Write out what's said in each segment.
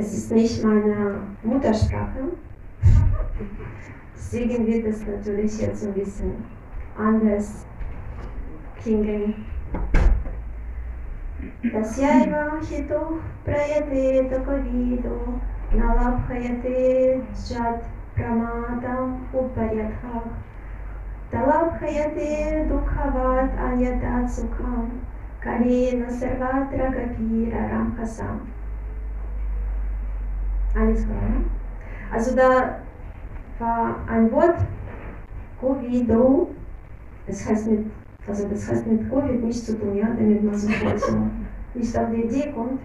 es ist nicht meine Muttersprache. Deswegen wird es natürlich jetzt ein bisschen anders klingen. Tasyaeva hito prayate tapavido nalabhayate jat pramatam uparyatha talabhayate dukhavat anyatat sukham kalena sarvatra gapira ramkasam. Alles klar? Also da war ein Wort, Covido, das heißt mit, also das heißt mit Covid nichts zu tun, ja, damit man sofort so nicht auf die Idee kommt.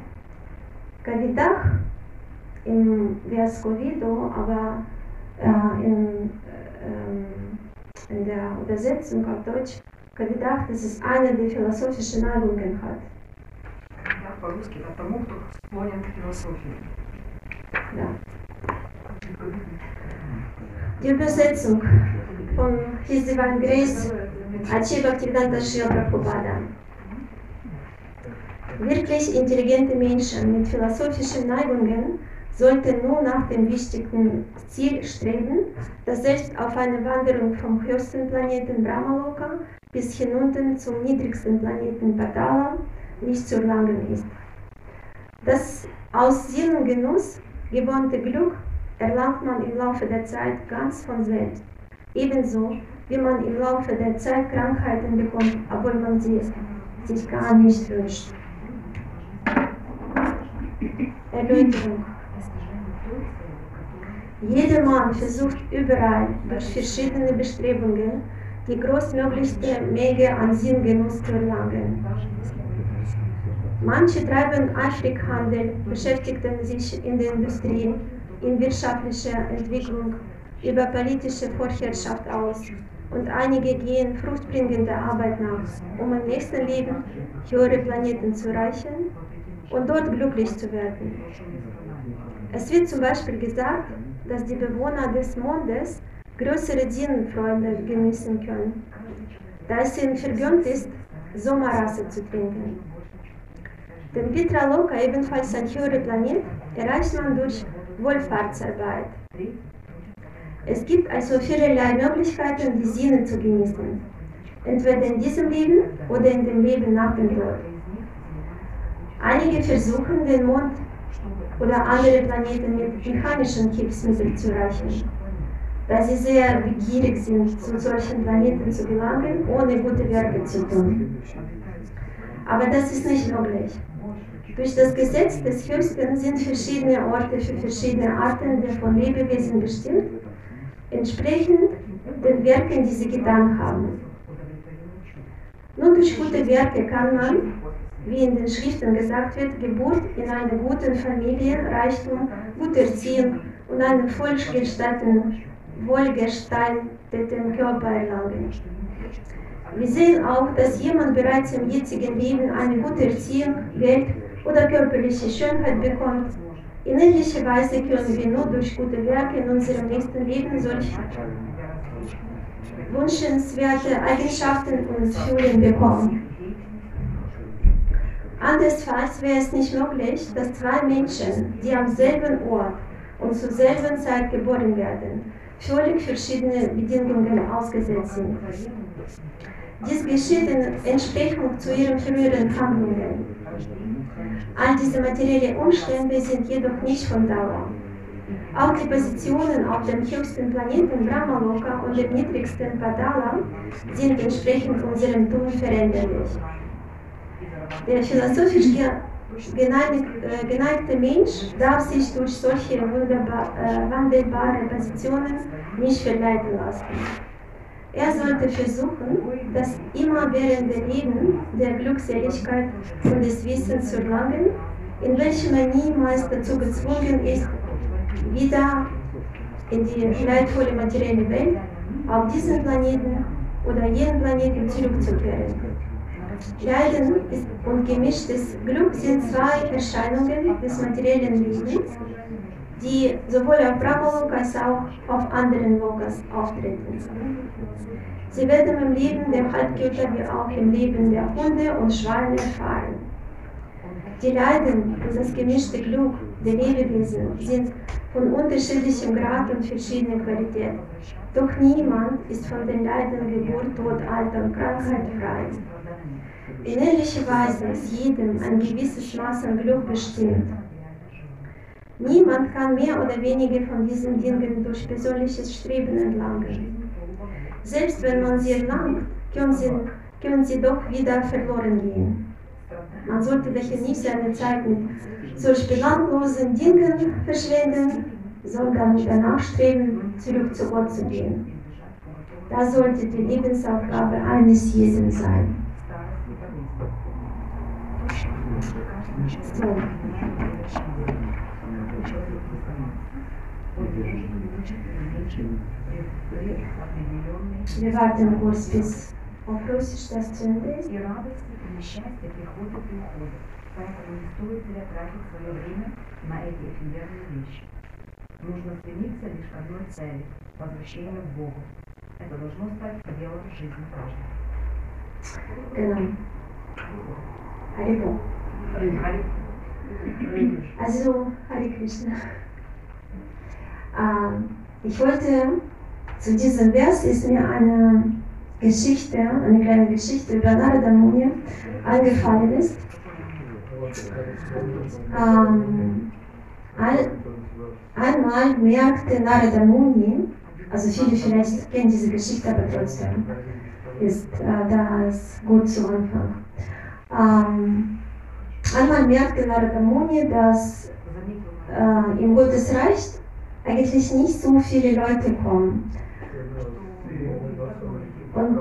Kavidach im Vers Covido, aber äh, in, äh, in der Übersetzung auf Deutsch, Kavidach, das ist eine, die philosophische Neigungen hat. Да, по-русски, да, тому, кто склонен к философии. Die Übersetzung von His Divine Grace Achi Bhaktivedanta Srila Prabhupada. Wirklich intelligente Menschen mit philosophischen Neigungen sollten nur nach dem wichtigen Ziel streben, das selbst auf einer Wanderung vom höchsten Planeten Brahmaloka bis hinunter zum niedrigsten Planeten Patala nicht zu erlangen ist. Das aus Sinnengenuss gewohnte Glück erlangt man im Laufe der Zeit ganz von selbst. Ebenso wie man im Laufe der Zeit Krankheiten bekommt, obwohl man sie sich gar nicht wünscht. Erläuterung. Jedermann versucht überall durch verschiedene Bestrebungen die großmöglichste Menge an Sinngenuss zu erlangen. Manche treiben eifrig Handel, beschäftigten sich in der Industrie, in wirtschaftlicher Entwicklung, über politische Vorherrschaft aus und einige gehen fruchtbringender Arbeit nach, um im nächsten Leben höhere Planeten zu erreichen und dort glücklich zu werden. Es wird zum Beispiel gesagt, dass die Bewohner des Mondes größere Dienenfreunde genießen können, da es ihnen vergönnt ist, Sommerrasse zu trinken. Den Pitraloka, ebenfalls ein höherer Planet, erreicht man durch Wohlfahrtsarbeit. Es gibt also vielerlei Möglichkeiten, die Sinne zu genießen, entweder in diesem Leben oder in dem Leben nach dem Tod. Einige versuchen, den Mond oder andere Planeten mit mechanischen Hilfsmitteln zu erreichen, da sie sehr begierig sind, zu solchen Planeten zu gelangen, ohne gute Werke zu tun. Aber das ist nicht möglich. Durch das Gesetz des Höchsten sind verschiedene Orte für verschiedene Arten der von Lebewesen bestimmt, entsprechend den Werken, die sie getan haben. Nun durch gute Werke kann man, wie in den Schriften gesagt wird, Geburt in einer guten Familie, Reichtum, gute Erziehung und einen vollgestalteten, wohlgestalteten Körper erlangen. Wir sehen auch, dass jemand bereits im jetzigen Leben eine gute Erziehung, Geld oder körperliche Schönheit bekommt. In ähnlicher Weise können wir nur durch gute Werke in unserem nächsten Leben solche wünschenswerte Eigenschaften und Fühlen bekommen. Andernfalls wäre es nicht möglich, dass zwei Menschen, die am selben Ort und zur selben Zeit geboren werden, völlig verschiedene Bedingungen ausgesetzt sind. Dies geschieht in Entsprechung zu ihren früheren Handlungen. All diese materiellen Umstände sind jedoch nicht von Dauer. Auch die Positionen auf dem höchsten Planeten Brahmaloka und dem niedrigsten Padala sind entsprechend unserem Tun veränderlich. Der philosophisch geneigte, geneigte Mensch darf sich durch solche wunderbar, äh, wandelbare Positionen nicht verleiten lassen. Er sollte versuchen, das immerwährende Leben der Glückseligkeit und des Wissens zu erlangen, in welchem er niemals dazu gezwungen ist, wieder in die leidvolle materielle Welt, auf diesen Planeten oder jenen Planeten zurückzukehren. Leiden und gemischtes Glück sind zwei Erscheinungen des materiellen Lebens, die sowohl auf Brahmalok als auch auf anderen Lokas auftreten. Sie werden im Leben der Halbgötter wie auch im Leben der Hunde und Schweine erfahren. Die Leiden und das gemischte Glück der Lebewesen sind von unterschiedlichem Grad und verschiedener Qualität. Doch niemand ist von den Leiden Geburt, Tod, Alter und Krankheit frei. In ähnlicher Weise ist jedem ein gewisses Maß an Glück bestimmt. Niemand kann mehr oder weniger von diesen Dingen durch persönliches Streben entlangen. Selbst wenn man sie erlangt, können sie, können sie doch wieder verloren gehen. Man sollte daher nicht seine Zeit mit solch belanglosen Dingen verschwenden, sondern danach streben, zurück zu Gott zu gehen. Das sollte die Lebensaufgabe eines jeden sein. So. Das zu Ende ist. И радость и несчастье приходят и уходят. Поэтому не стоит зря тратить свое время на эти эфемерные вещи. Нужно стремиться лишь к одной цели – возвращению к Богу. Это должно стать делом жизни каждого. Genau. Haribo. Also, Hare Krishna. Ähm, ich wollte zu diesem Vers ist mir eine Geschichte, eine kleine Geschichte über Narada Muni eingefallen ist. Ähm, ein, einmal merkte Narada Muni, also viele vielleicht kennen diese Geschichte, aber trotzdem ist äh, das gut zu Anfang. Ähm, einmal merkte Narada Muni, dass äh, im Gottesreich eigentlich nicht so viele Leute kommen. Und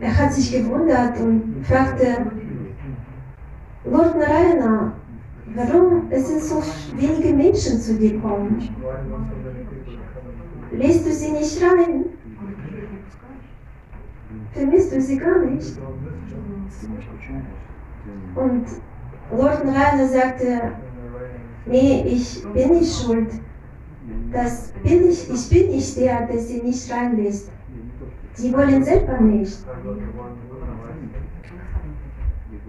er hat sich gewundert und fragte, Lord Narayana, warum es sind so wenige Menschen zu dir kommen? Lässt du sie nicht rein? Vermisst du sie gar nicht? Und Lord Narayana sagte, nee, ich bin nicht schuld. Das bin ich, ich bin nicht der, der sie nicht reinlässt. Sie wollen selber nicht.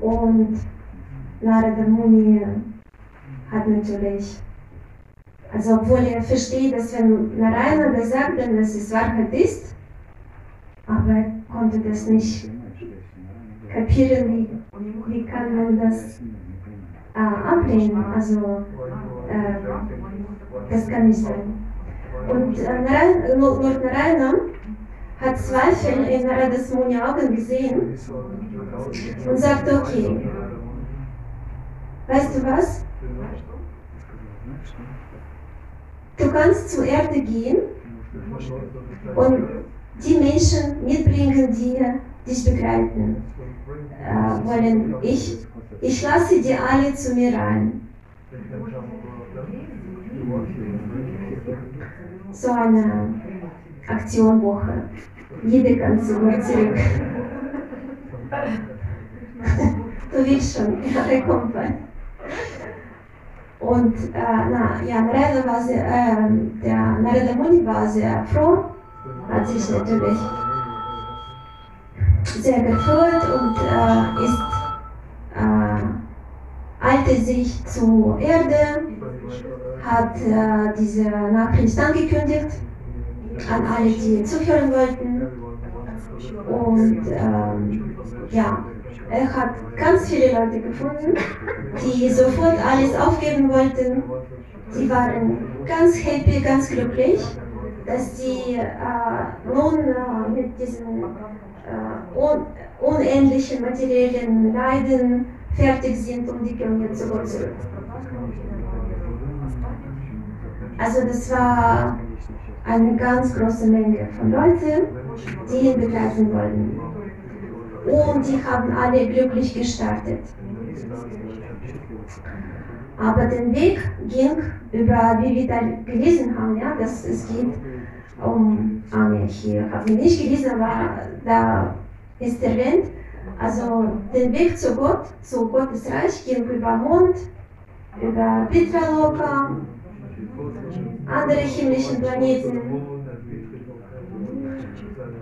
Und Narada Muni hat natürlich, also obwohl er versteht, dass wenn Narayana das sagt, dann dass es Wahrheit ist, aber er konnte das nicht kapieren, wie, wie kann man das äh, ablehnen. Also das kann nicht sein. Und äh, Narayan, Lord Narayana hat Zweifel in Naradas Muni Augen gesehen und sagte, okay, weißt du was? Du kannst zur Erde gehen und die Menschen mitbringen, die dich begleiten äh, wollen. Ich, ich lasse die alle zu mir rein. So eine Aktionwoche. Kann zu mir zurück. du willst schon, ja, kommt. Und äh, na, ja, Narada war sehr, äh, der Narada Muni war sehr froh, hat sich natürlich sehr gefreut und äh, ist, äh, eilte sich zur Erde, hat äh, diese Nachricht angekündigt an alle, die zuhören wollten. Und ähm, ja, er hat ganz viele Leute gefunden, die sofort alles aufgeben wollten. Die waren ganz happy, ganz glücklich, dass sie äh, nun äh, mit diesen äh, un unähnlichen materiellen Leiden fertig sind und die können jetzt sogar zurück. Also das war eine ganz große Menge von Leuten, die ihn begleiten wollten. Und die haben alle glücklich gestartet. Aber der Weg ging über, wie wir da gelesen haben, ja, dass es geht um, ah ne, hier haben wir nicht gelesen, aber da ist erwähnt, also der Weg zu Gott, zu Gottes Reich ging über Mond, über Pitraloka, andere himmlischen Planeten.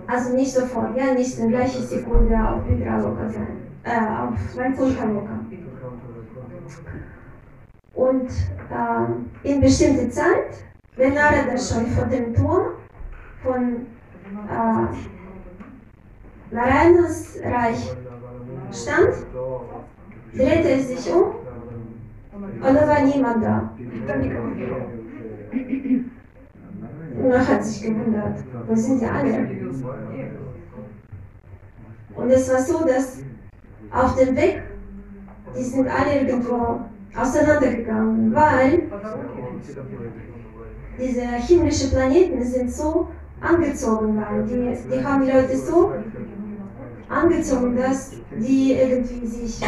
Also nicht sofort, ja, nicht in gleicher Sekunde auf Pitraloka sein, äh, auf Vaikuntha-Loka. Und äh, in bestimmte Zeit, wenn Narada schon vor dem Tor von äh, Narayanas Reich stand, drehte er sich um da war niemand da. Er hat sich gewundert, wo sind die alle? Und es war so, dass auf dem Weg, die sind alle irgendwo auseinandergegangen, weil diese himmlischen Planeten sind so angezogen waren. Die, die haben die Leute so angezogen, dass die irgendwie sich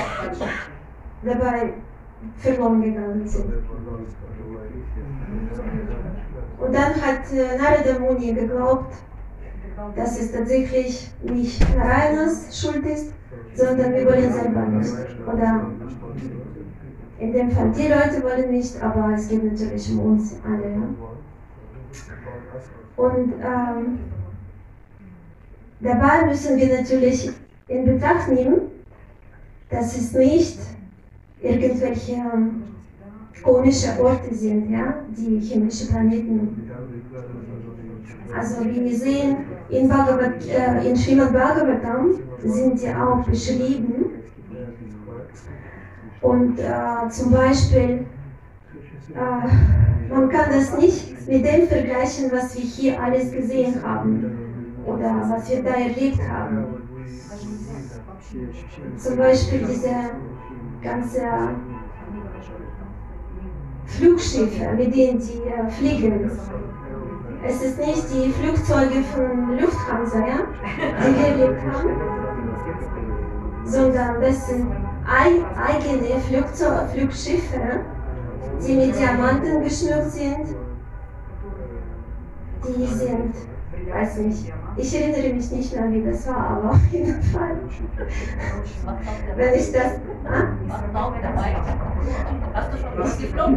dabei verloren gegangen sind. Und dann hat äh, Narada Muni geglaubt, dass es tatsächlich nicht Narayanas Schuld ist, sondern wir wollen selber nicht. Oder in dem Fall die Leute wollen nicht, aber es geht natürlich um uns alle. Und ähm, dabei müssen wir natürlich in Betracht nehmen, dass es nicht irgendwelche ähm, komische Orte sind, ja, die chemische Planeten. Also wie wir sehen, in, Bhagavad, äh, in Srimad Bhagavatam sind sie auch beschrieben. Und äh, zum Beispiel, äh, man kann das nicht mit dem vergleichen, was wir hier alles gesehen haben oder was wir da erlebt haben. Zum Beispiel diese ganze Flugschiffe, mit denen die äh, fliegen. Es ist nicht die Flugzeuge von Lufthansa, ja, die wir erlebt haben, sondern das sind eigene Flugzeug Flugschiffe, die mit Diamanten geschmückt sind. Die sind, weiß nicht, ich erinnere mich nicht mehr, wie das war, aber auf jeden Fall. Wenn ich das. Ah?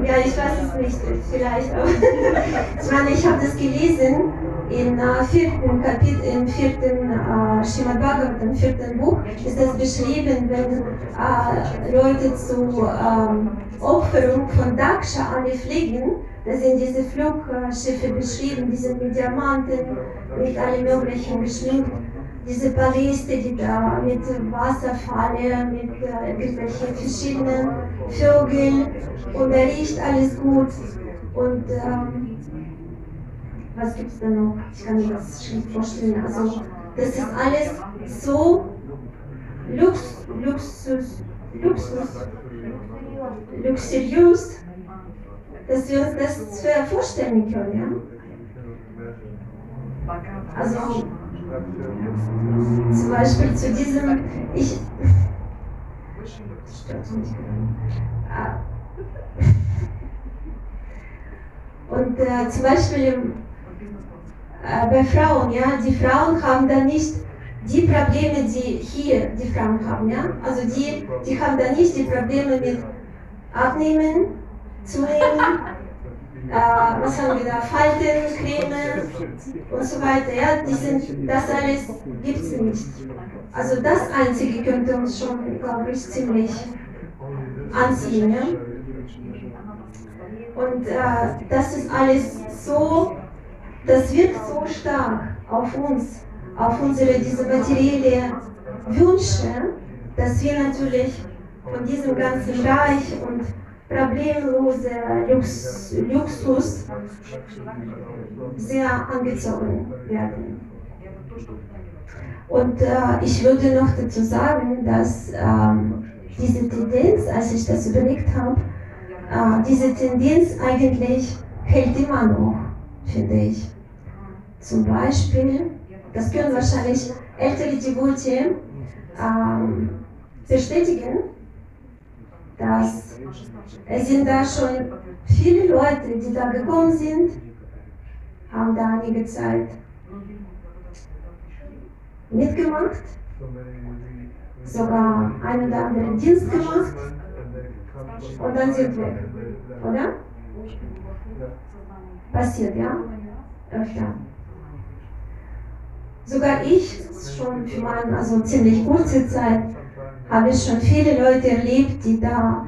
Ja, ich weiß es nicht, vielleicht auch. Ich meine, ich habe das gelesen im äh, vierten Kapitel, im vierten äh, Srimad Bhagavatam, im vierten Buch, ist das beschrieben, wenn äh, Leute zur ähm, Opferung von Daksha alle fliegen, da sind diese Flugschiffe beschrieben, die sind mit Diamanten, mit allem Möglichen geschmückt. Diese Paläste, die da mit Wasserfalle, mit äh, irgendwelchen verschiedenen Vögeln und da riecht alles gut. Und ähm, was gibt es da noch? Ich kann mir das schlecht vorstellen. Also, das ist alles so Lux, Luxus, Luxus, luxuriös, dass wir uns das vorstellen können. Ja? Also, zum Beispiel zu diesem, ich, ah. und äh, zum Beispiel äh, bei Frauen, ja, die Frauen haben dann nicht die Probleme, die hier die Frauen haben, ja, also die, die haben dann nicht die Probleme mit Abnehmen, Zunehmen, äh, was haben wir da, Falten, Creme und so weiter, ja, die sind, das alles gibt es nicht. Also das Einzige könnte uns schon, glaube ich, ziemlich anziehen, ja. Und äh, das ist alles so das wirkt so stark auf uns, auf unsere diese materielle Wünsche, dass wir natürlich von diesem ganzen Reich und problemlose Lux, Luxus sehr angezogen werden. Und äh, ich würde noch dazu sagen, dass ähm, diese Tendenz, als ich das überlegt habe, äh, diese Tendenz eigentlich hält immer noch, finde ich. Zum Beispiel, das können wahrscheinlich ältere Devotee ähm, bestätigen, dass es sind da schon viele Leute, die da gekommen sind, haben da einige Zeit mitgemacht, sogar einen oder anderen Dienst gemacht und dann sind weg, oder? Passiert, ja? Öfter. Sogar ich, schon für meine also ziemlich kurze Zeit, habe ich schon viele Leute erlebt, die da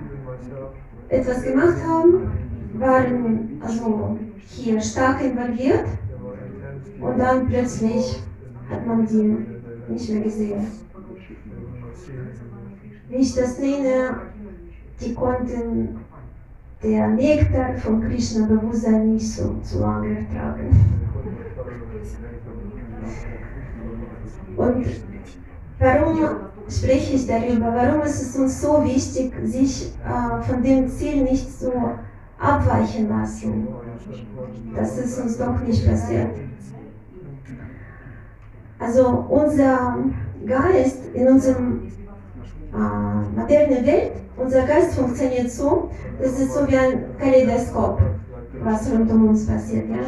etwas gemacht haben, waren also hier stark involviert und dann plötzlich hat man die nicht mehr gesehen. Wie ich das nenne, die konnten der Nektar von Krishna-Bewusstsein nicht so zu lange ertragen. Und warum spreche ich darüber? Warum ist es uns so wichtig, sich äh, von dem Ziel nicht so abweichen lassen, dass es uns doch nicht passiert? Also unser Geist in unserem äh, modernen Welt, unser Geist funktioniert so, das ist so wie ein Kaleidoskop, was rund um uns passiert. Ja?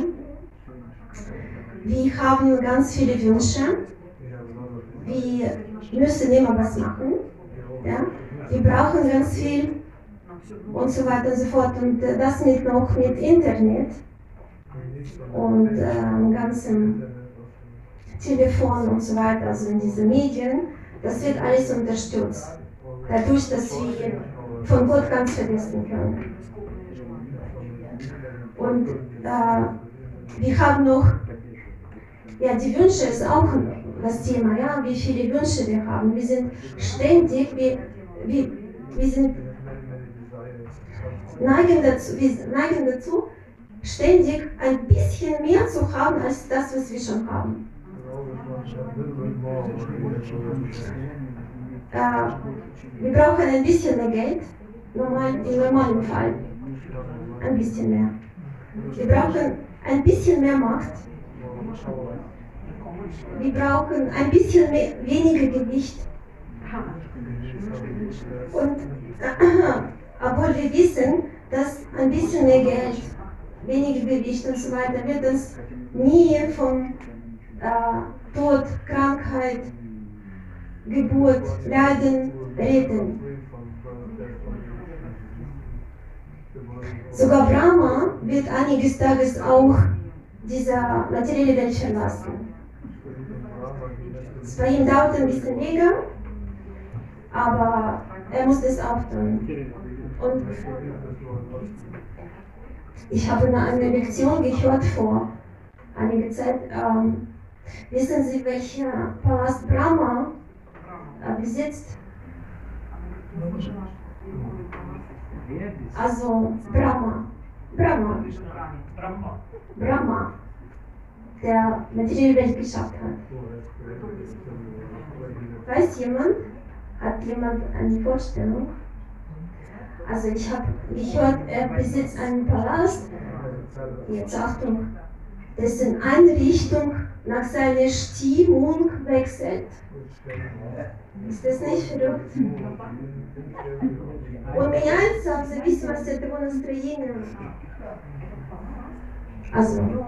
Wir haben ganz viele Wünsche, wir müssen immer was machen, ja? wir brauchen ganz viel und so weiter und so fort. Und äh, das mit noch mit Internet und äh, ganzen Telefon und so weiter, also in diesen Medien, das wird alles unterstützt. Dadurch, dass wir von Gott ganz vergessen können. Und äh, wir haben noch, ja, die Wünsche ist auch das Thema, ja, wie viele Wünsche wir haben. Wir sind ständig, wir, wir, wir sind neigen dazu, wir neigen dazu, ständig ein bisschen mehr zu haben als das, was wir schon haben. Äh, wir brauchen ein bisschen mehr Geld, normal, im normalen Fall. Ein bisschen mehr. Wir brauchen ein bisschen mehr Macht. Wir brauchen ein bisschen mehr, weniger Gewicht. Und äh, obwohl wir wissen, dass ein bisschen mehr Geld, weniger Gewicht und so weiter wird uns nie vom äh, Tod, Krankheit, Geburt, Leiden retten. Sogar Brahma wird einiges Tages auch diese materielle Welt verlassen. Ihm dauert ein bisschen länger, aber er muss es auch tun. Und ich habe eine Lektion gehört vor einiger Zeit. Ähm, wissen Sie, welcher Palast Brahma äh, besitzt? Also Brahma. Brahma. Brahma Der materielle Welt geschafft hat. Weiß jemand? Hat jemand eine Vorstellung? Also ich habe gehört, er besitzt einen Palast, jetzt Achtung, dessen Einrichtung nach seiner Stimmung wechselt. Ist das nicht verrückt? Он меняется в зависимости от его настроения. Also,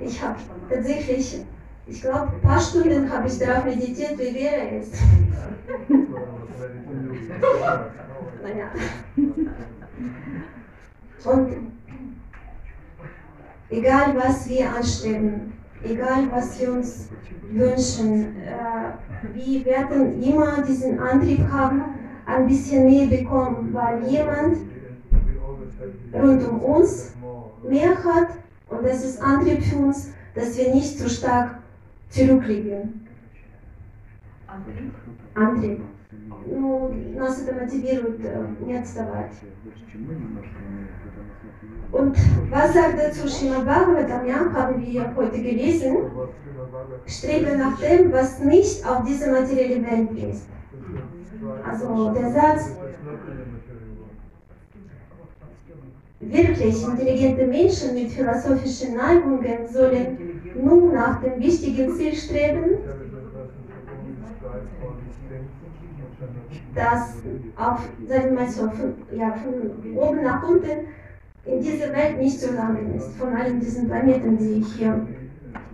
ich habe tatsächlich, ich glaube, ein paar Stunden habe ich darauf meditiert, wie wer er ist. naja. Und egal was wir anstreben, egal was wir uns wünschen, äh, wir werden immer diesen Antrieb haben, ein bisschen mehr bekommen, weil jemand rund um uns mehr hat und das ist Antrieb für uns, dass wir nicht so stark zurückliegen. Андрей, ну, нас это мотивирует э, не отставать. Und was sagt dazu Srimad Bhagavatam? Ja, haben wir heute gelesen. Strebe nach dem, was nicht auf diese materielle Welt ist. Also der Satz, wirklich intelligente Menschen mit philosophischen Neigungen sollen nun nach dem wichtigen Ziel streben, das auf, so, von, ja, von oben nach unten in dieser Welt nicht zu langen ist, von allen diesen Planeten, die hier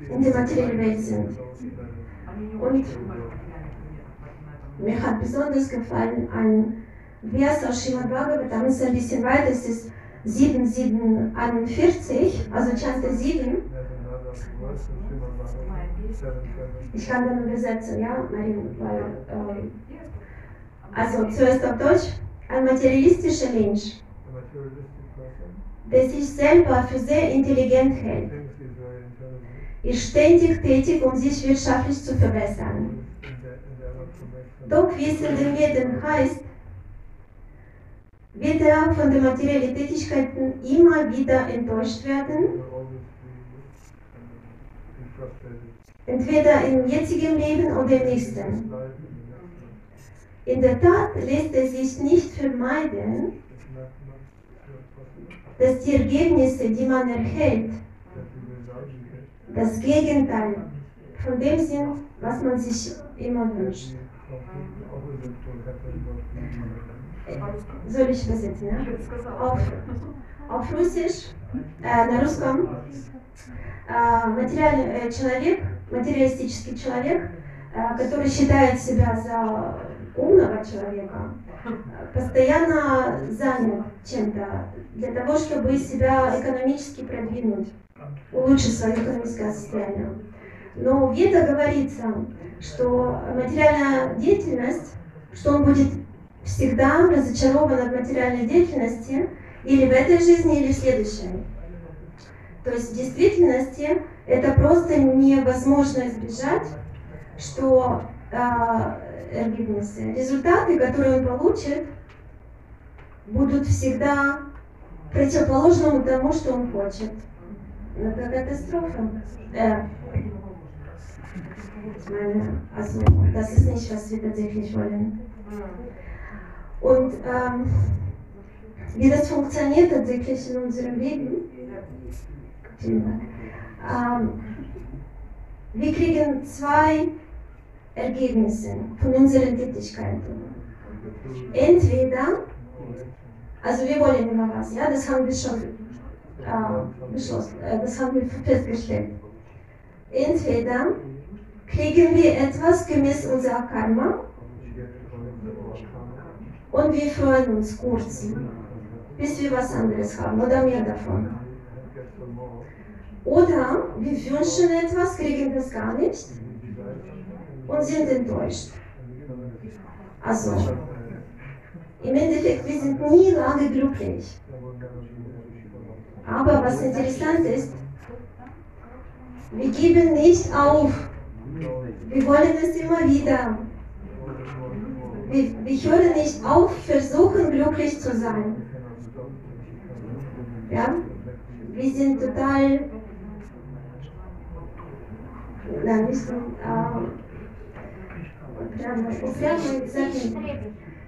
in der materiellen Welt sind. Und mir hat besonders gefallen ein Vers aus Srimad Bhagavatam, ist ein bisschen weiter, es ist 7741, also Chante 7. Ich kann dann übersetzen, ja, Marin, weil, ähm, also zuerst auf Deutsch. Ein materialistischer Mensch der sich selber für sehr intelligent hält, ist ständig tätig, um sich wirtschaftlich zu verbessern. Doch in den Medien heißt, wird er von den materiellen Tätigkeiten immer wieder enttäuscht werden, entweder im jetzigen Leben oder im nächsten. In der Tat lässt es sich nicht vermeiden, dass die Ergebnisse, die man erhält, das Gegenteil von dem sind, was man sich immer wünscht. Auf Russisch, э, на русском, э, материальный э, человек, материалистический человек, э, который считает себя за умного человека, постоянно занят чем-то для того, чтобы себя экономически продвинуть, улучшить свое экономическое состояние. Но в Веда говорится, что материальная деятельность, что он будет всегда разочарован от материальной деятельности или в этой жизни, или в следующей. То есть в действительности это просто невозможно избежать, что э, результаты, которые он получит, будут всегда противоположному тому, что он хочет. Это катастрофа. Also das ist nicht, was wir tatsächlich wollen. Und ähm, wie das funktioniert tatsächlich in unserem Leben. Ähm, wir kriegen zwei Ergebnisse von unseren Tätigkeiten. Entweder, also wir wollen immer was, ja, das haben wir schon äh, beschlossen, äh, das haben wir festgestellt. Entweder kriegen wir etwas gemäß unserer Karma und wir freuen uns kurz, bis wir was anderes haben oder mehr davon. Oder wir wünschen etwas, kriegen das gar nicht und sind enttäuscht. Also, im Endeffekt, wir sind nie lange glücklich. Aber was interessant ist, wir geben nicht auf. Wir wollen es immer wieder. Ich höre nicht auf, versuchen glücklich zu sein. Ja? Wir sind total, na, nicht so, äh,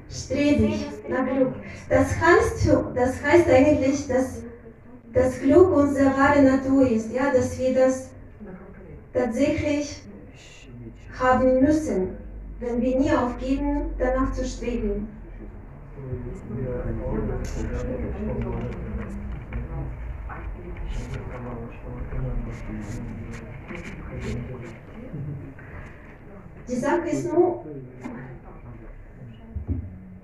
strebig nach Glück. Das heißt, das heißt eigentlich, dass das Glück unsere wahre Natur ist, ja, dass wir das tatsächlich haben müssen wenn wir nie aufgeben, danach zu streben. Die Sache ist nur,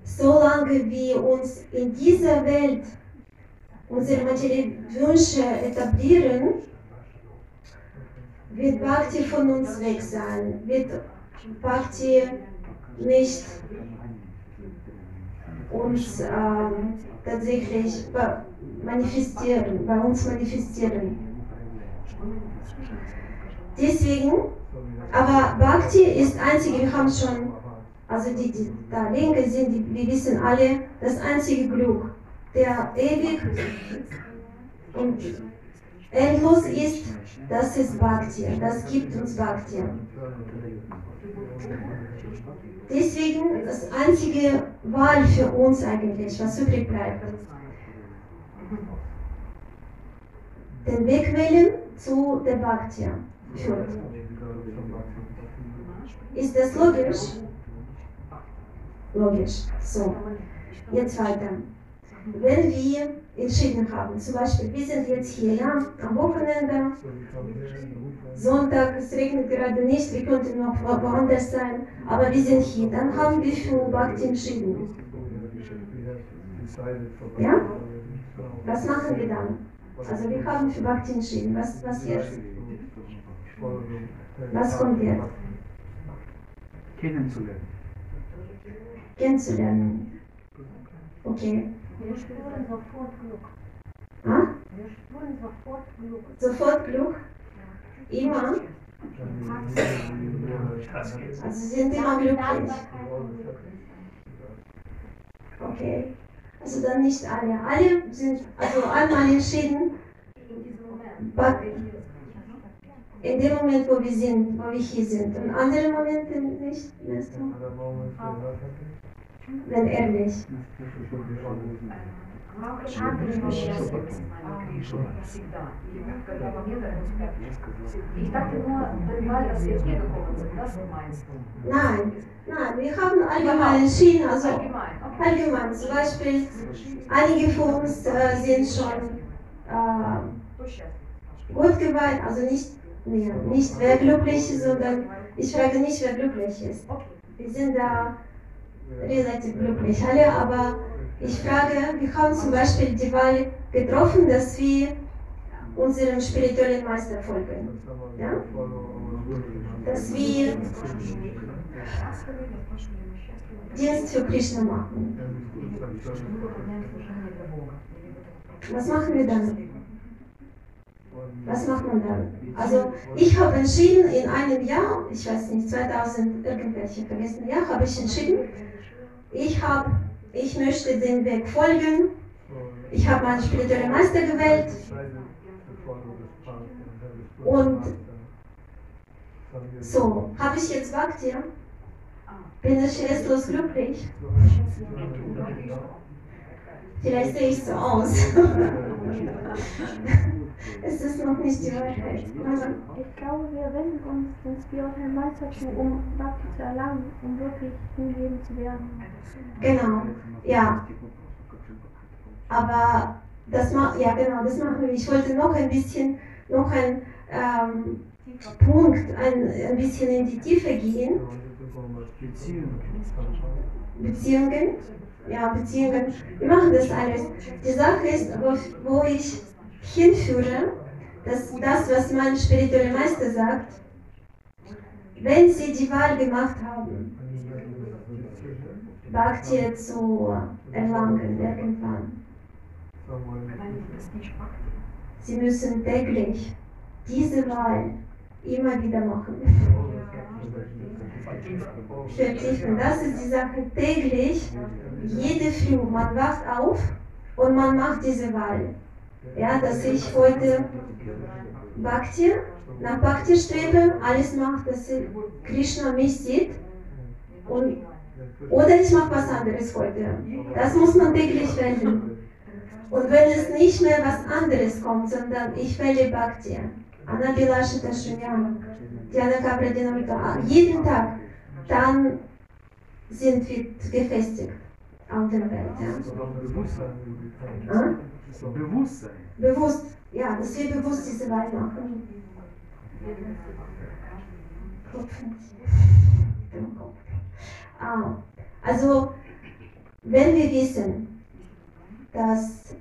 solange wir uns in dieser Welt unsere materiellen Wünsche etablieren, wird Bhakti von uns weg sein, wird Bhakti nicht uns ähm, tatsächlich manifestieren, bei uns manifestieren. Deswegen, aber Bhakti ist einzige, wir haben schon, also die, die da Linke sind, die, wir wissen alle, das einzige Glück, der ewig und endlos ist, das ist Bhakti, das gibt uns Bhakti. Deswegen das einzige Wahl für uns eigentlich, was übrig bleibt. Den Weg wählen zu der Bhakti führt. Ist das logisch? Logisch. So, jetzt weiter. Wenn wir entschieden haben, zum Beispiel, wir sind jetzt hier, ja, am Wochenende, Sonntag, es regnet gerade nicht, wir könnten noch wo- woanders sein, aber wir sind hier, dann haben wir für Bhakti entschieden. Ja? Was machen wir dann? Also wir haben für Bhakti entschieden. Was, was jetzt? Was kommt jetzt? Kennenzulernen. Kennenzulernen. Okay. Wir spüren sofort Glück. Ah? Wir spüren sofort Glück. Sofort Glück? Immer? Also sie sind immer glücklich. Okay. Also dann nicht alle. Alle sind also einmal entschieden, in dem Moment, wo wir sind, wo wir hier sind. Und andere Momente nicht, weißt du? wenn ehrlich. Nein, nein, wir haben allgemein Schienen, also allgemein, zum Beispiel, einige von uns äh, sind schon äh, gut gemeint, also nicht, nee, nicht wer glücklich ist, sondern ich frage nicht, wer glücklich ist. Wir sind da ihr seid glücklich alle, aber ich frage, wir haben zum Beispiel die Wahl getroffen, dass wir unserem spirituellen Meister folgen. Ja? Dass wir Dienst für Krishna machen. Was machen wir dann? Was macht man dann? Also ich habe entschieden, in einem Jahr, ich weiß nicht, 2000 irgendwelche vergessen Jahr, habe ich entschieden, ich habe, ich möchte den Weg folgen. Ich habe meinen spirituellen Meister gewählt Und so, habe ich jetzt Bhakti? Bin ich restlos glücklich? Vielleicht sehe ich so aus. es ist noch nicht die Wahrheit. Aber Ich glaube, wir wenden uns den spirituellen Meister zu, um Bhakti zu erlangen, um wirklich hingeben zu werden. Genau, ja. Aber das ma ja genau, das machen wir. Ich wollte noch ein bisschen, noch ein ähm, Punkt, ein, ein bisschen in die Tiefe gehen. Beziehungen, ja, Beziehungen. Wir machen das alles. Die Sache ist, wo, wo ich hinführen, dass das, was mein spiritueller Meister sagt, wenn sie die Wahl gemacht haben, Bhakti zu erlangen irgendwann. Sie müssen täglich diese Wahl immer wieder machen. Vertiefen, das ist die Sache täglich, jede Früh, man wacht auf und man macht diese Wahl. Ja, dass ich heute Bhakti, nach Bhakti strebe, alles mache, dass Krishna mich sieht. Und, oder ich mache was anderes heute. Das muss man täglich wählen. Und wenn es nicht mehr was anderes kommt, sondern ich wähle Bhakti, Anabilashita Shunyam, Dhyana Kapradinamita, jeden Tag, dann sind wir gefestigt auf der Welt. Ja. Ah? Bewusstsein. Bewusst, ja, dass wir bewusst diese Kopf. Ah, also, wenn wir wissen, dass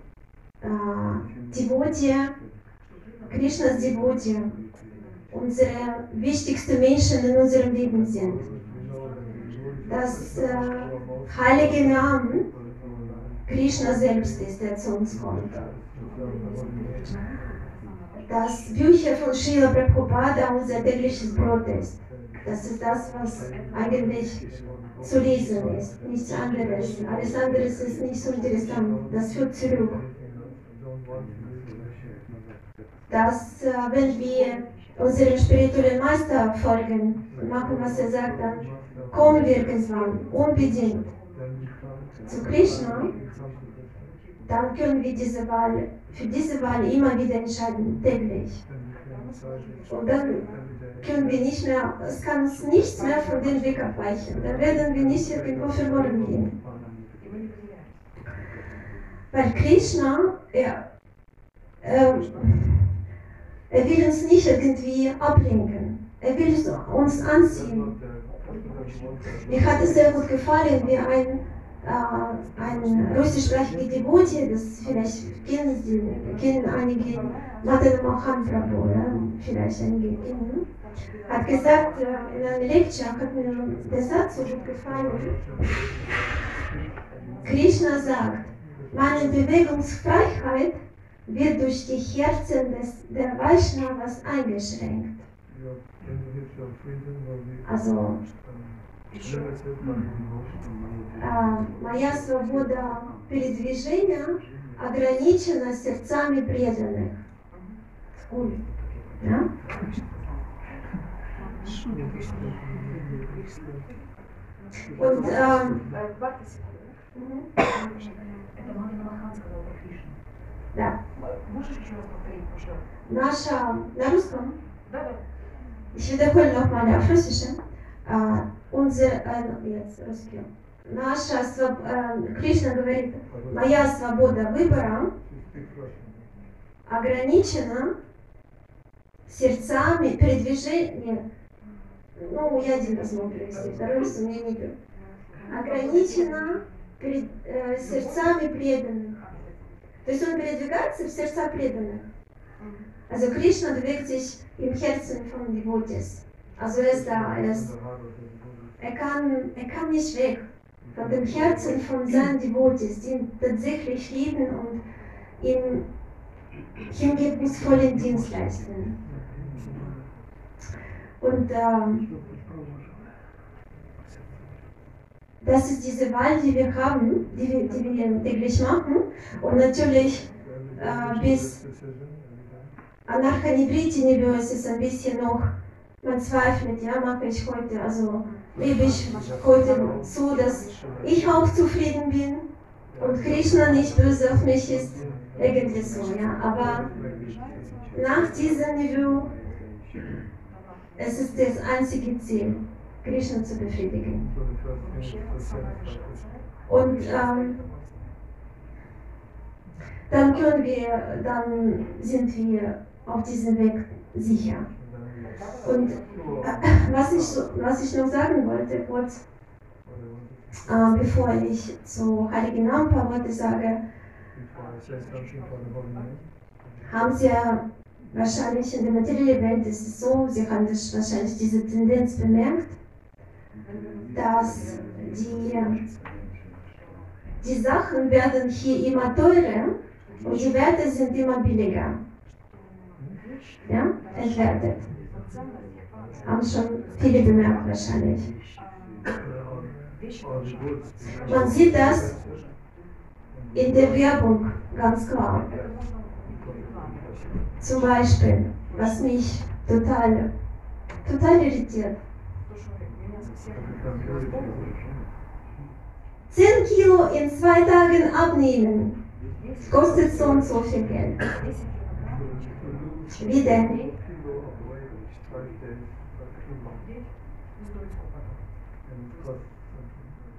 äh, Devotee, Krishnas Devotee, unsere wichtigsten Menschen in unserem Leben sind, dass äh, heilige Namen Krishna selbst ist, der zu uns kommt. Dass Bücher von Srila Prabhupada unser tägliches Brot ist. Das ist das, was eigentlich zu lesen ist, nichts anderes. Alles andere ist nicht so interessant. Das führt zurück. Dass, äh, wenn wir unserem spirituellen Meister folgen machen, was er sagt, dann kommen wir irgendwann unbedingt zu Krishna. Dann können wir diese Wahl, für diese Wahl immer wieder entscheiden, täglich. Und dann können wir nicht mehr, es kann uns nichts mehr von dem Weg abweichen. Dann werden wir nicht irgendwo verloren gehen. Weil Krishna, er, ähm, er will uns nicht irgendwie ablenken. Er will uns anziehen. Mir hat es sehr gut gefallen, wie ein, äh, ein russischsprachiger Devotee, das vielleicht kennen Sie, kennen einige, Madan Mohan Prabhu, ja, vielleicht einige kennen, hat gesagt, äh, in einer Lecture hat mir der Satz so gut gefallen. Krishna sagt, Meine Bewegungsfreiheit wird durch die Herzen des, der Vaishnavas eingeschränkt. Also э, моя свобода передвижения ограничена сердцами преданных. Да? Und мгм, Это Мадхава Махан сказал про Кришну. да, Можешь еще раз повторить, пожалуйста? наша на русском Да, да. Ich wiederhole nochmal auf Äh, unser, äh, jetzt русский. Наша äh, Кришна говорит, моя свобода выбора ограничена сердцами передвижения. Ну, я один раз могу перевести, второй раз у меня не идет. Ограничена перед- э, сердцами преданных. То есть он передвигается в сердца преданных. Also Krishna bewegt sich im Herzen von Devotees. Also er ist da, er, ist, er, kann, er kann nicht weg von dem Herzen von seinen Devotees, die ihn tatsächlich lieben und ihm hingebungsvollen Dienst leisten. Und ähm, das ist diese Wahl, die wir haben, die wir, die wir täglich machen. Und natürlich Äh, bis- make this decision every day. Anarcha-Nibriti Nibios ist ein bisschen noch, man zweifelt, ja, mache ich heute, also lebe ich heute so, dass ich auch zufrieden bin und Krishna nicht böse auf mich ist, irgendwie so, ja, aber nach diesem Niveau, es ist das einzige Ziel, Krishna zu befriedigen. Und ähm, dann können wir, dann sind wir auf diesem Weg sicher. Und äh, was ich, was ich noch sagen wollte, kurz, äh, bevor ich zu Heiligen Namen ein paar Worte sage, haben Sie ja wahrscheinlich in der materiellen Welt ist es so, Sie haben das wahrscheinlich diese Tendenz bemerkt, dass die, die Sachen werden hier immer teurer und die Werte sind immer billiger. Ja, entwertet. Haben schon viele bemerkt wahrscheinlich. Man sieht das in der Werbung ganz klar. Zum Beispiel, was mich total, total irritiert. 10 Kilo in zwei Tagen abnehmen kostet so und so viel Geld. Wie denn?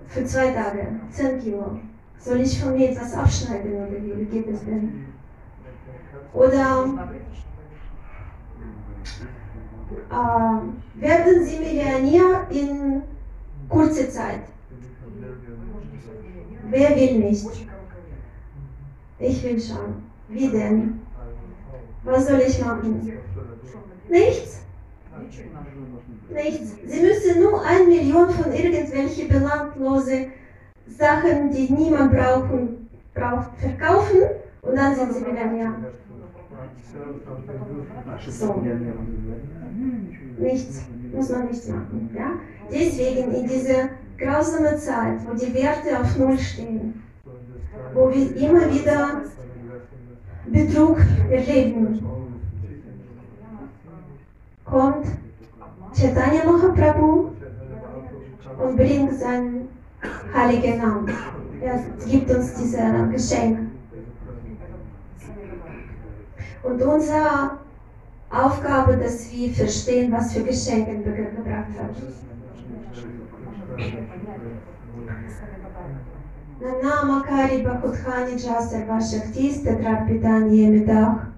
Für zwei Tage 10 Kilo. Soll ich von mir etwas abschneiden oder wie geht es denn? Oder äh, werden Sie Millionär in kurzer Zeit? Wer will nicht? Ich will schon. Wie denn? Was soll ich machen? Nichts? Nichts. Sie müssen nur eine Million von irgendwelche belanglose Sachen, die niemand brauchen, braucht, verkaufen und dann sind Sie Millionär. So. Nichts. Muss man nicht machen. Ja? Deswegen in dieser grausamen Zeit, wo die Werte auf Null stehen, wo wir immer wieder Betrug erleben, kommt Chaitanya Mahaprabhu und bringt seinen heiligen Namen. Er gibt uns diese Geschenke. Und unsere Aufgabe, dass wir verstehen, was für Geschenke gebracht werden. Nanama Kari Bakutkhani Jasar Vashaktis, Tetrapitani Yemidach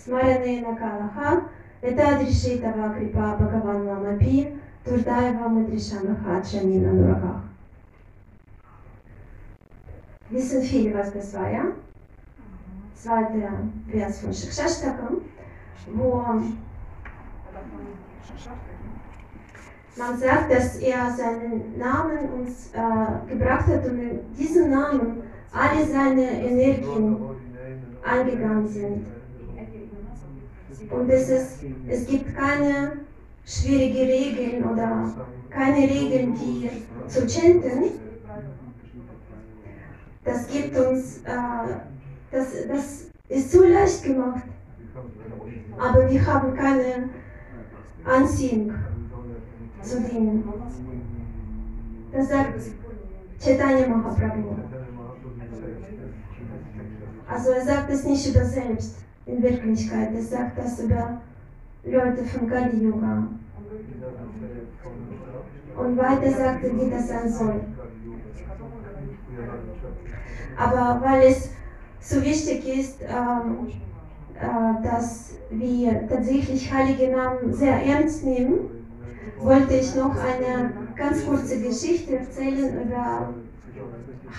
Медах. Смаряне Накалаха, это Адришитава Крипа Бхагаван Ламапи, Турдаева Мадришана Хаджани на Нураках. Wissen viele, was das war, ja? Zweiter Vers von Shikshashtakam, wo man sagt, dass er seinen Namen uns äh, gebracht hat und in diesen Namen alle seine Energien eingegangen sind. Und es, ist, es gibt keine schwierige Regeln oder keine Regeln, die zu chanten. Das gibt uns, äh, das, das ist so leicht gemacht. Aber wir haben keine Anziehung zu denen. Das sagt Chaitanya Mahaprabhu. Also er sagt es nicht über selbst in Wirklichkeit, er sagt das über Leute von Kali Yuga. Und weiter sagt er, wie das sein soll. Aber weil es so wichtig ist, ähm, äh, dass wir tatsächlich heilige Namen sehr ernst nehmen, wollte ich noch eine ganz kurze Geschichte erzählen über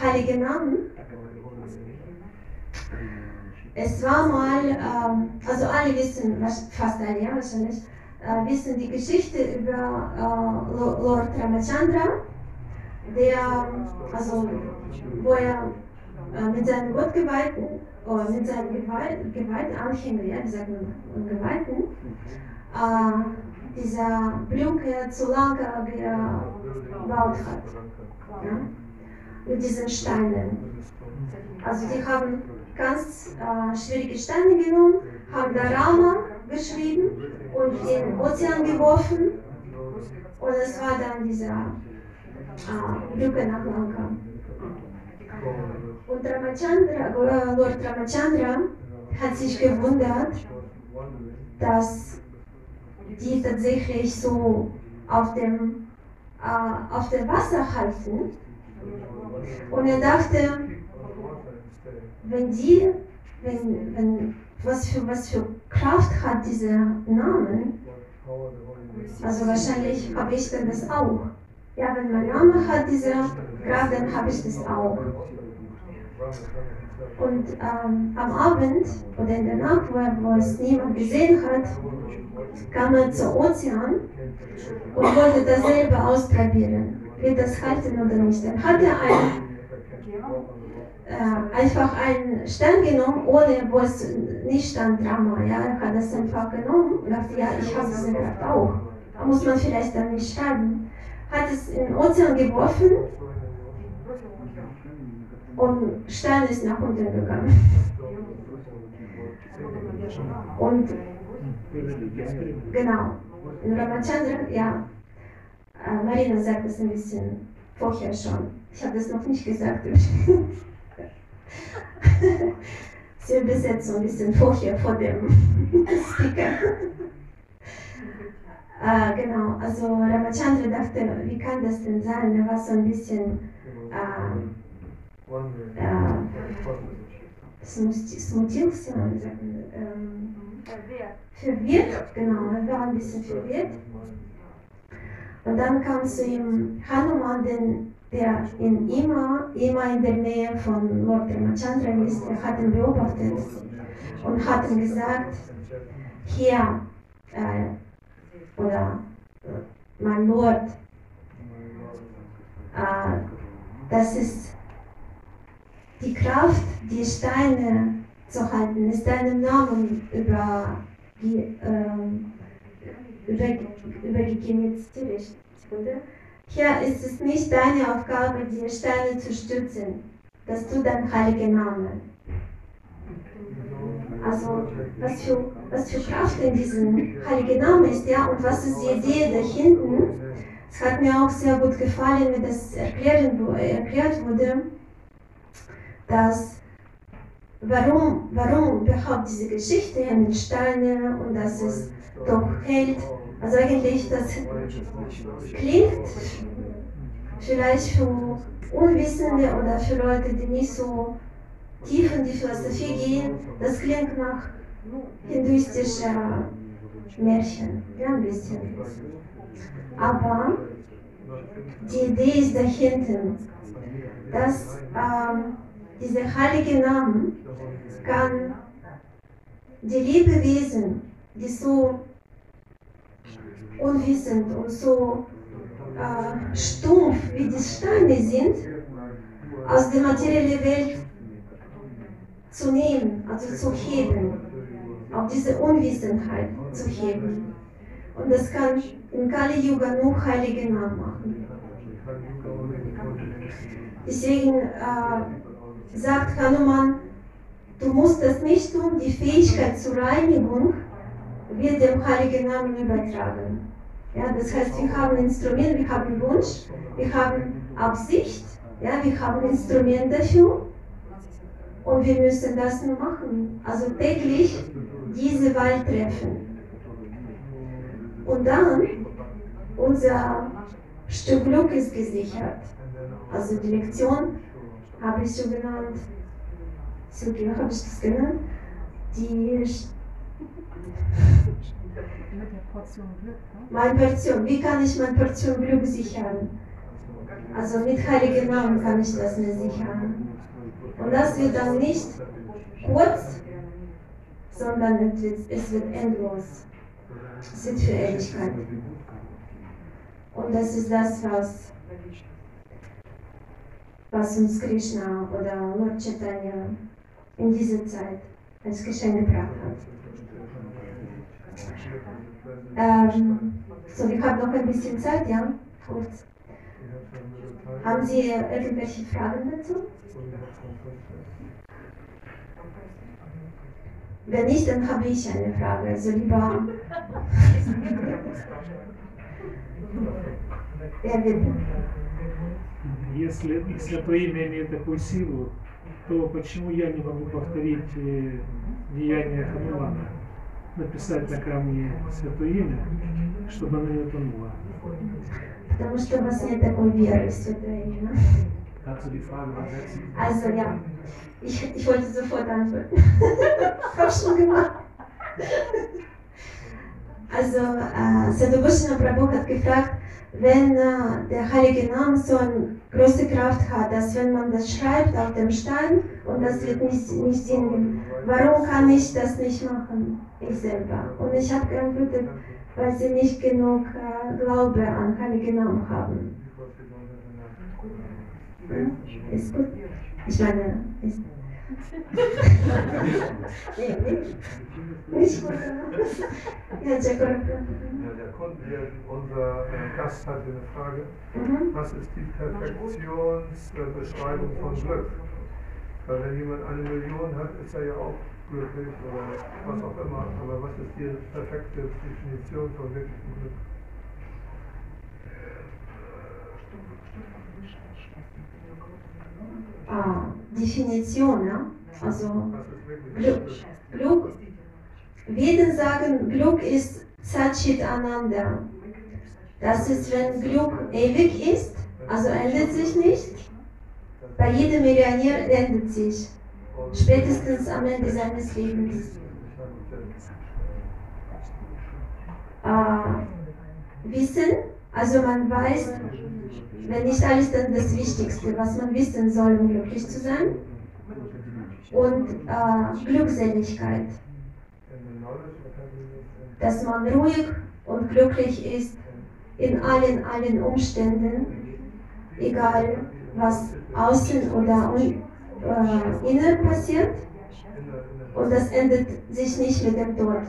heilige Namen. Es war mal, ähm, also alle wissen, fast alle, ja wahrscheinlich, äh, wissen die Geschichte über äh, Lord Ramachandra, der, also, wo er äh, mit seinen Gottgeweihten, oder mit seinen Geweihten, Geweihten Anhängern, ja, wie sagt man, Geweihten, äh, dieser Brücke zu Lanka gebaut hat. Ja? Mit diesen Steinen. Also die haben ganz äh, schwierige Steine genommen, haben da Rama geschrieben und in den Ozean geworfen. Und es war dann diese äh, nach Lanka. Und Ramachandra, Lord Ramachandra hat sich gewundert, dass die tatsächlich so auf dem, äh, auf dem Wasser halten. Und er dachte, wenn die, wenn, wenn, was für, was für Kraft hat dieser Name, also wahrscheinlich habe ich dann das auch. Ja, wenn mein Name hat diese Kraft, dann habe ich das auch. Und ähm, am Abend oder in der Nacht, wo, wo es niemand gesehen hat, kam er zum Ozean und wollte dasselbe ausprobieren, wird das halten oder nicht. Dann hat er ein, äh, einfach einen Stein genommen, ohne wo es nicht stand Drama. Ja? Er hat das einfach genommen und dachte, ja, ich habe diese Kraft auch. Da muss man vielleicht dann nicht schreiben. Hat es in den Ozean geworfen und Stein ist nach unten gegangen. Und genau, in Ramachandra, ja, äh, Marina sagt das ein bisschen vorher schon. Ich habe das noch nicht gesagt. Sie übersetzt so ein bisschen vorher vor dem Speaker. äh, genau, also Ramachandra dachte, wie kann das denn sein? Er war so ein bisschen äh, äh, смутился, ähm, verwirrt, genau, er war ein bisschen verwirrt. Und dann kam zu ihm Hanuman, den, der in immer, immer in der Nähe von Lord Ramachandra ist, er hat ihn beobachtet und hat ihm gesagt, hier, äh, oder äh, mein Lord, äh, das ist die Kraft, die Steine zu halten, ist deinem Namen über, ähm, über, übergegeben. Jetzt Hier ist es nicht deine Aufgabe, die Steine zu stützen. Das tut dein heiliger Name. Also, was für, was für Kraft in diesem heiligen Namen ist, ja, und was ist die Idee da hinten? Es hat mir auch sehr gut gefallen, wie das erklärt wurde dass warum, warum überhaupt diese Geschichte mit Steinen und dass es doch hält. Also eigentlich, das klingt vielleicht für Unwissende oder für Leute, die nicht so tief in die Philosophie gehen, das klingt nach hinduistischer Märchen, ja ein bisschen. Aber die Idee ist dahinter, dass ähm, dieser heilige Name kann die Lebewesen, die so unwissend und so äh, stumpf wie die Steine sind, aus der materiellen Welt zu nehmen, also zu heben, auf diese Unwissenheit zu heben. Und das kann in Kali Yuga nur Heilige Namen machen. Deswegen äh, sagt Hanuman, du musst das nicht tun, die Fähigkeit zur Reinigung wird dem Heiligen Namen übertragen. Ja, das heißt, wir haben Instrument, wir haben Wunsch, wir haben Absicht, ja, wir haben Instrument dafür und wir müssen das nur machen. Also täglich diese Wahl treffen. Und dann, unser Stück Glück ist gesichert. Also die Lektion habe ich schon genannt. So, habe ich das genannt? Die Mit der Portion Glück, ne? meine Portion. Wie kann ich meine Portion Glück sichern? Also mit Heiligen Namen kann ich das mir sichern. Und das wird dann nicht kurz, sondern es wird, es wird endlos. Es wird für Ewigkeit. Und das ist das, was, was uns Krishna oder Lord Chaitanya in dieser Zeit als Geschenk gebracht hat. Ähm, so, wir haben noch ein bisschen Zeit, ja? Kurz. Haben Sie irgendwelche Fragen dazu? Wenn nicht, dann habe ich eine Frage. Also lieber. Ja, bitte. Если Святое Имя имеет такую силу, то почему я не могу повторить э, деяние Ханумана? Написать на камне Святое Имя, чтобы оно не утонуло. Потому что у вас нет такой веры в Святое Имя. Kannst du die Frage übersetzen? Also ja, ich, ich wollte sofort antworten. Hab schon gemacht. Also, äh, Sadhu Goswami Prabhu hat gefragt, wenn äh, der Heilige Name so eine große Kraft hat, dass wenn man das schreibt auf dem Stein und das wird nicht, nicht singen, warum kann ich das nicht machen, ich selber? Und ich habe geantwortet, weil sie nicht genug äh, Glaube an Heilige Namen haben. Ist gut. Ich meine, ist. nee, nicht. Nicht gut. Ja. Kunde, unser äh, Gast hatte eine Frage. Mhm. Was ist die Perfektionsbeschreibung von Glück? Weil wenn jemand eine Million hat, ist er ja auch glücklich oder was auch immer. Aber was ist die perfekte Definition von wirklichem Glück? Ah, Definition, ja? Also, Was ist wirklich Glück. Glück? Veden sagen, Glück ist Satchit Ananda. Das ist, wenn Glück ewig ist, also ändert sich nicht. Bei jedem Millionär ändert sich. Spätestens am Ende seines Lebens. Äh, Wissen, also man weiß, wenn nicht alles, dann das Wichtigste, was man wissen soll, um glücklich zu sein. Und äh, Glückseligkeit, dass man ruhig und glücklich ist in allen, allen Umständen, egal was außen oder äh, innen passiert. Und das endet sich nicht mit dem Tod.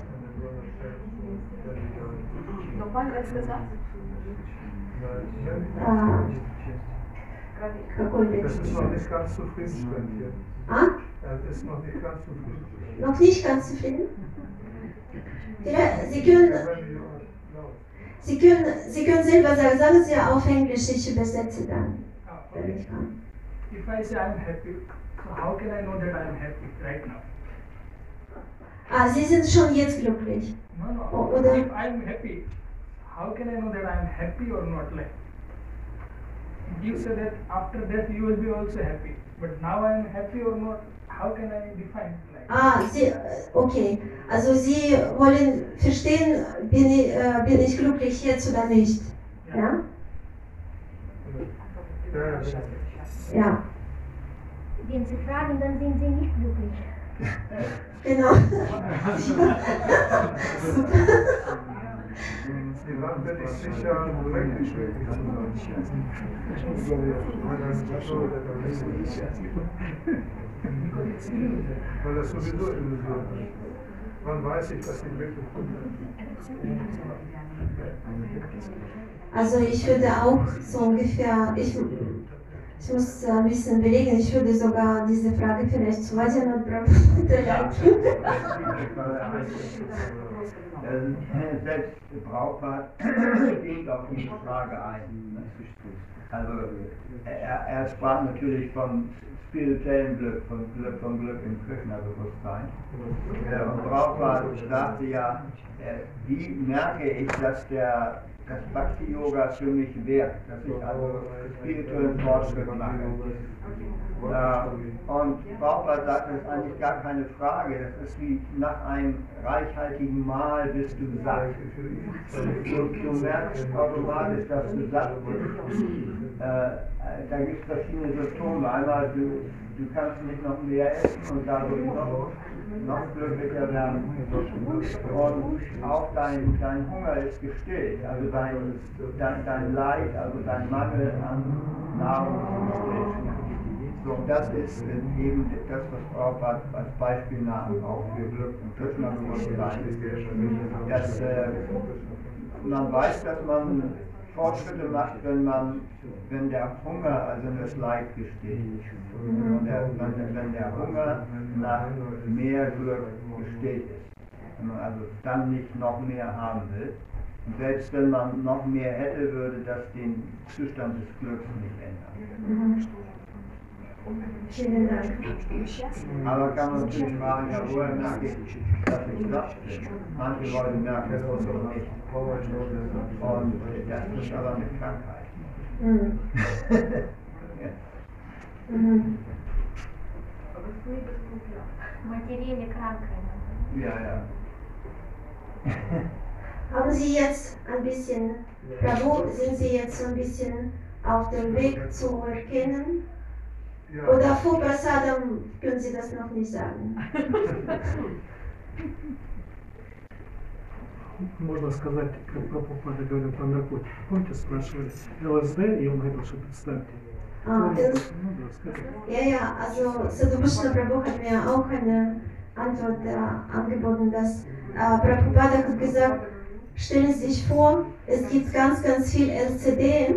Nochmal, was gesagt? Äh, das ist noch nicht ganz zufriedenstellend. Ah? Äh, das ist noch nicht ganz zufrieden. Noch nicht ganz zufrieden? Sie können. Sie können, Sie können selber sagen, sagen Sie auf Englisch, ich übersetze dann, wenn ich kann. If I say I'm happy, how can I know that I'm happy right now? Ah, Sie sind schon jetzt glücklich. No, no. Oh, oder- If I'm happy, how can I know that I'm happy or not? Like you say that after death you will be also happy, but now I'm happy or not? How can I define? Like Ah, Sie, äh, okay. Also Sie wollen verstehen, bin ich, äh, bin ich glücklich jetzt oder nicht? Ja, ja. Ja, Wenn Sie fragen, dann sind Sie nicht glücklich. genau. Die waren wirklich sicher, wirklich, wirklich zusammen. Weil das so, weil das sowieso Illusion ist. Man weiß nicht, was die wirklich Also ich würde auch so ungefähr, ich, ich muss ein bisschen überlegen, ich würde sogar diese Frage vielleicht zu Vajan und Prabhupada leiten. Äh, Selbst Brauchbart geht auf diese Frage ein. Also er, er sprach natürlich vom spirituellen Glück, vom Glück, vom Glück im Krishna-Bewusstsein. Äh, Und Brauchbart sagte ja, äh, wie merke ich, dass der das Bhakti-Yoga für mich wirkt, dass ich also spirituellen Fortschritt mache. Äh, und Bauchbart sagt, das ist eigentlich gar keine Frage. Das ist wie nach einem reichhaltigen Mahl bist du satt. Du, du merkst automatisch, dass du satt bist. Äh, da gibt es verschiedene Symptome. Einmal, du, du kannst nicht noch mehr essen und dadurch noch, noch glücklicher werden. Und auch dein, dein Hunger ist gestillt. Also dein, dein, dein Leid, also dein Mangel an Nahrung ist gestillt. So, das ist eben das, was Prabhupada als Beispiel nahm, auch für Glück und Krishna-Bewusstsein. Dass äh, man weiß, dass man Fortschritte macht, wenn man, wenn der Hunger, also das Leid gestillt. Und der, wenn, wenn der Hunger nach mehr Glück gestillt ist. Wenn man also dann nicht noch mehr haben will. Und selbst wenn man noch mehr hätte, würde das den Zustand des Glücks nicht ändern. Vielen Dank. Aber kann man natürlich fragen, ja, woher merke ich, dass es klappt? Manche Leute merken es auch nicht. Und das ist aber eine Krankheit. Ja. Ja, ja. Haben Sie jetzt ein bisschen, da wo sind Sie jetzt ein bisschen auf dem Weg zu erkennen? Ja. Oder vor Prasadam können Sie das noch nicht sagen? Можно сказать, как Прабхупада говорил про наркотики. Помните, спрашивали ЛСД, и он говорил, что представьте. Ah, Ну, das, ну да, скажите. ja, ja, also Sadhubhashna Prabhu hat mir auch eine Antwort äh, angeboten, dass äh, Prabhupada hat gesagt, stellen Sie sich vor, es gibt ganz, ganz viel LCD,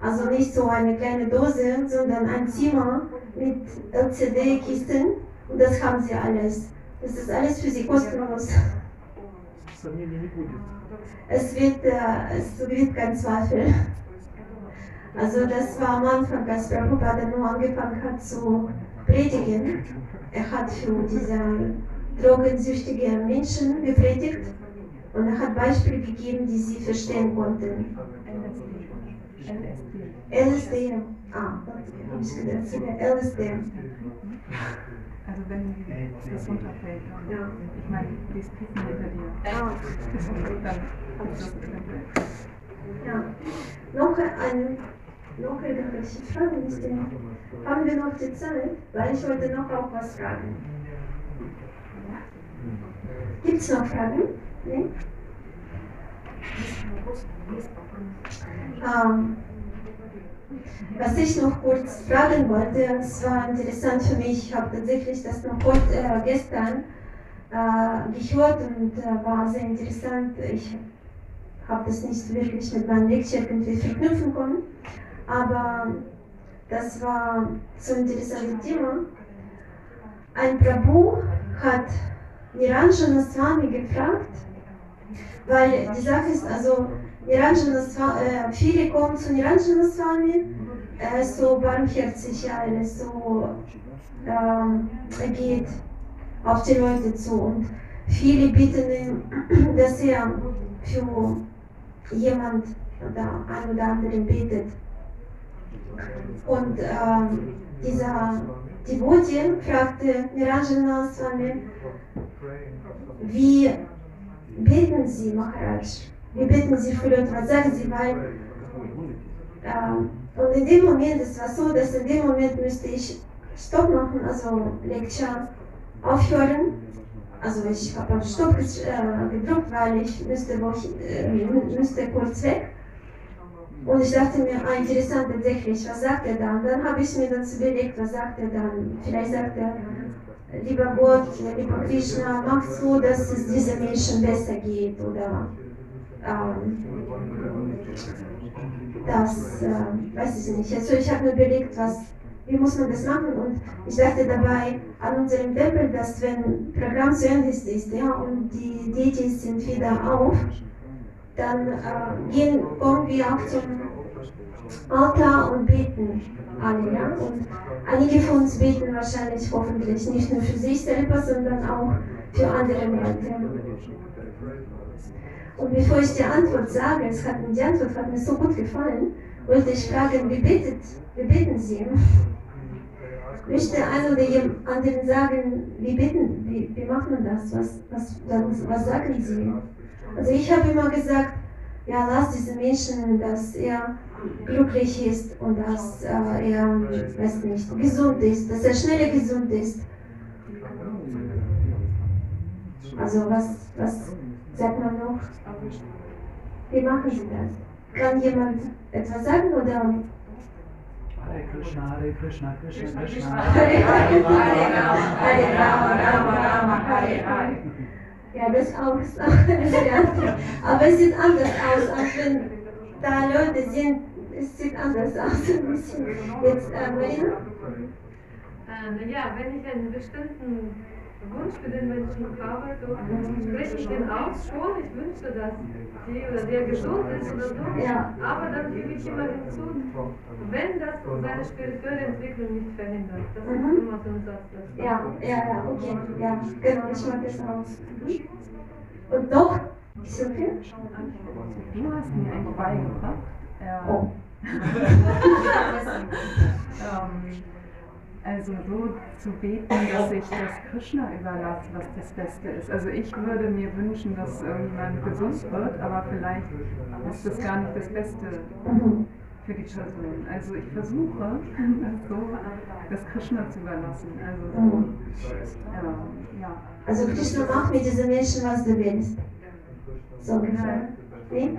also nicht so eine kleine Dose, sondern ein Zimmer mit LCD-Kisten. Und das haben sie alles. Das ist alles für sie kostenlos. Es wird, äh, es wird kein Zweifel. Also das war am Anfang, als Prabhupada nur angefangen hat zu predigen. Er hat für diese drogensüchtigen Menschen gepredigt und er hat Beispiele gegeben, die sie verstehen konnten. LSD. Ah, hab ich gedacht, LSD. Also wenn das runterfällt Ja. ich meine, die ist Kissen hinter dir. Ah, Dann ja. Noch ein, noch? Ist denn- Haben wir noch die Zeit? Weil ich wollte noch auch was fragen. Gibt es noch Fragen? Nee? Ähm, was ich noch kurz fragen wollte, es war interessant für mich, ich habe tatsächlich das noch heute, äh, gestern äh, gehört und äh, war sehr interessant. Ich habe das nicht wirklich mit meinem Lecture irgendwie verknüpfen können, aber das war so ein interessantes Thema. Ein Prabhu hat Niranjana Swami gefragt, weil die Sache ist, also Äh, viele kommen zu Niranjana Swami, er ist so barmherzig, ja, er ist so, ähm, er geht auf die Leute zu und viele bitten ihn, dass er für jemand oder ein oder anderen betet. Und ähm, dieser Devotee fragte Niranjana Swami, wie beten Sie, Maharaj? Wie beten Sie für Leute? Was sagen Sie? Weil, ähm, und in dem Moment, es war so, dass in dem Moment müsste ich Stopp machen, also Lecture aufhören. Also ich habe auf Stopp äh, gedrückt, weil ich müsste, ich, äh, mü- müsste kurz weg. Und ich dachte mir, ah, interessant tatsächlich, was sagt er dann? Dann habe ich mir das überlegt, was sagt er dann? Vielleicht sagt er, lieber Gott, lieber Krishna, mach so, dass es diesen Menschen besser geht oder ähm, das, äh, weiß ich nicht. Also ich habe mir überlegt, was, wie muss man das machen und ich dachte dabei an unserem Tempel, dass wenn Programm zu Ende ist, ja, und die Deities sind wieder auf, dann äh, gehen irgendwie auf zum Altar und beten alle, ja. Und einige von uns beten wahrscheinlich hoffentlich nicht nur für sich selber, sondern auch für andere Leute. Und bevor ich die Antwort sage, es hat, die Antwort hat mir so gut gefallen, wollte ich fragen, wie betet, wie beten Sie? Möchte einer oder jemand anderen sagen, wie beten, wie, wie macht man das? Was, was, was, was sagen Sie? Also ich habe immer gesagt, ja, lass diesen Menschen, dass er glücklich ist und dass äh, er, weiß nicht, gesund ist, dass er schneller gesund ist. Also was, was sagt man noch? Wie machen Sie das? Kann jemand etwas sagen oder? Hare Krishna, Hare Krishna, Krishna Krishna, Hare Hare, Hare Rama, Hare Rama, Rama Rama, Hare Hare. Ja, das auch. Aber es sieht anders aus, als wenn da Leute sind. Es sieht anders aus. Ein bisschen. Jetzt, äh, Marina? Äh, ja, wenn ich einen bestimmten Wunsch für den Menschen habe, so spreche ich den aus schon. Ich wünsche, dass die oder der gesund ist oder so. Ja. Aber dann füge ich immer hinzu, wenn das seine spirituelle Entwicklung nicht verhindert. Das ist Mhm. immer so ein Satz. das- Ja, ja, ja, okay. Ja, genau, ich mag das. Mhm. Und noch? Sophie? Du hast mir eigentlich beigebracht. Äh, Oh. ähm, also so zu beten, dass ich das Krishna überlasse, was das Beste ist. Also ich würde mir wünschen, dass irgendjemand gesund wird, aber vielleicht ist das gar nicht das Beste für die Person. Also ich versuche, das so das Krishna zu überlassen. Also so, ähm, ja. Also Krishna macht mit diesen Menschen, was du willst. So ungefähr. Nee?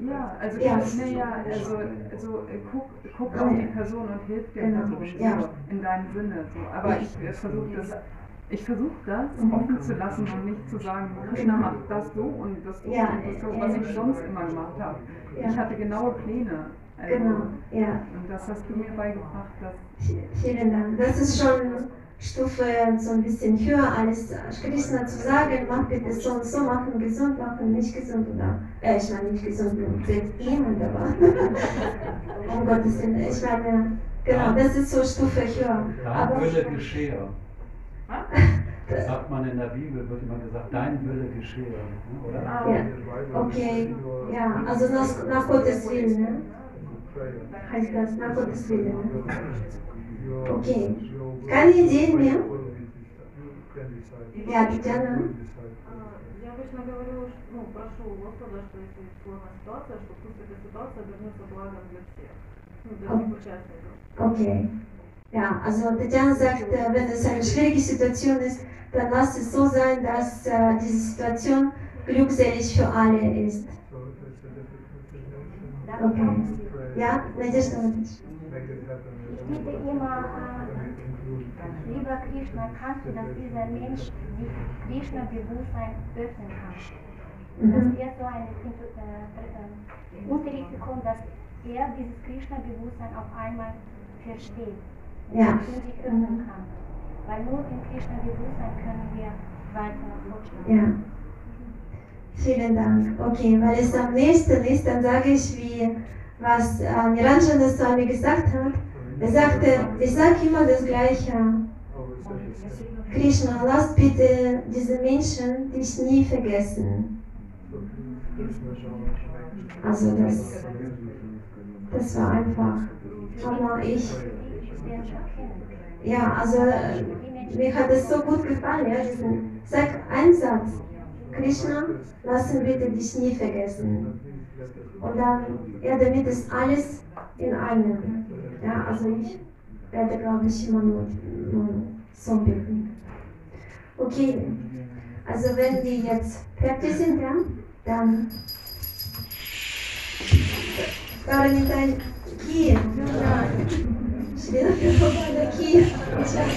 Ja, also Ja. naja, also, also äh, guck, guck auf die Person und hilf der Genau, Person so, ja. in deinem Sinne. So. Aber Ja. ich äh, versuche das, ich versuche das Mhm. offen zu lassen und nicht zu sagen, Krishna macht das so und das so Ja, und das so, ja, was ja. ich sonst immer gemacht habe. Ja. Ich hatte genaue Pläne. Also, Genau, ja. Und das hast du mir beigebracht, dass Vielen Dank. Das ist schon Stufe so ein bisschen höher, alles Krishna zu sagen, mach bitte so und so machen, gesund machen, nicht gesund oder, äh, ich meine nicht gesund, selbst jemand, aber um Gottes Willen, ich meine, genau, das ist so Stufe höher. Dein Aber, Wille geschehe. Das sagt man in der Bibel, wird immer gesagt, dein Wille geschehe. ne, Oder? ja, okay, ja, also nach, nach Gottes Willen, ne? heißt das, nach Gottes Willen. Ne? Okay, keine Ideen mehr? Ja, Tatjana? Я обычно говорю, ну, прошу у Господа, что если сложная ситуация, что пусть эта ситуация обернется благом для всех, ну, для всех участников. Okay. Ja, also Tatjana sagt, äh, wenn es eine schwierige Situation ist, dann lass es so sein, dass äh, diese Situation glückselig für alle ist. Okay. Ja, Nadежда Владимирович. Ich bitte immer, äh, lieber Krishna, kannst du, dass dieser Mensch sich Krishna-Bewusstsein öffnen kann? Dass er so einen äh, Unterricht bekommt, dass er dieses Krishna-Bewusstsein auf einmal versteht Ja. und sich öffnen kann. Weil nur im Krishna-Bewusstsein können wir weiter fortschreiten. Ja. Vielen Dank. Okay, weil es am nächsten ist, dann sage ich, wie was äh, Niranjana Swami gesagt hat. Er sagte, ich sage immer das Gleiche. Krishna, lass bitte diese Menschen dich nie vergessen. Also das, das war einfach Hammer. Ich, ja, also mir hat es so gut gefallen. Ja, diesen, sag einen Satz. Krishna, lass ihn bitte dich nie vergessen. Und dann, ja, damit ist alles in einem. Ja, also ich werde, glaube ich, immer nur, nur so bitten. Okay, also wenn die jetzt fertig sind, ja, dann. Каролитай Киев. Членов Верховного Киев. Сейчас.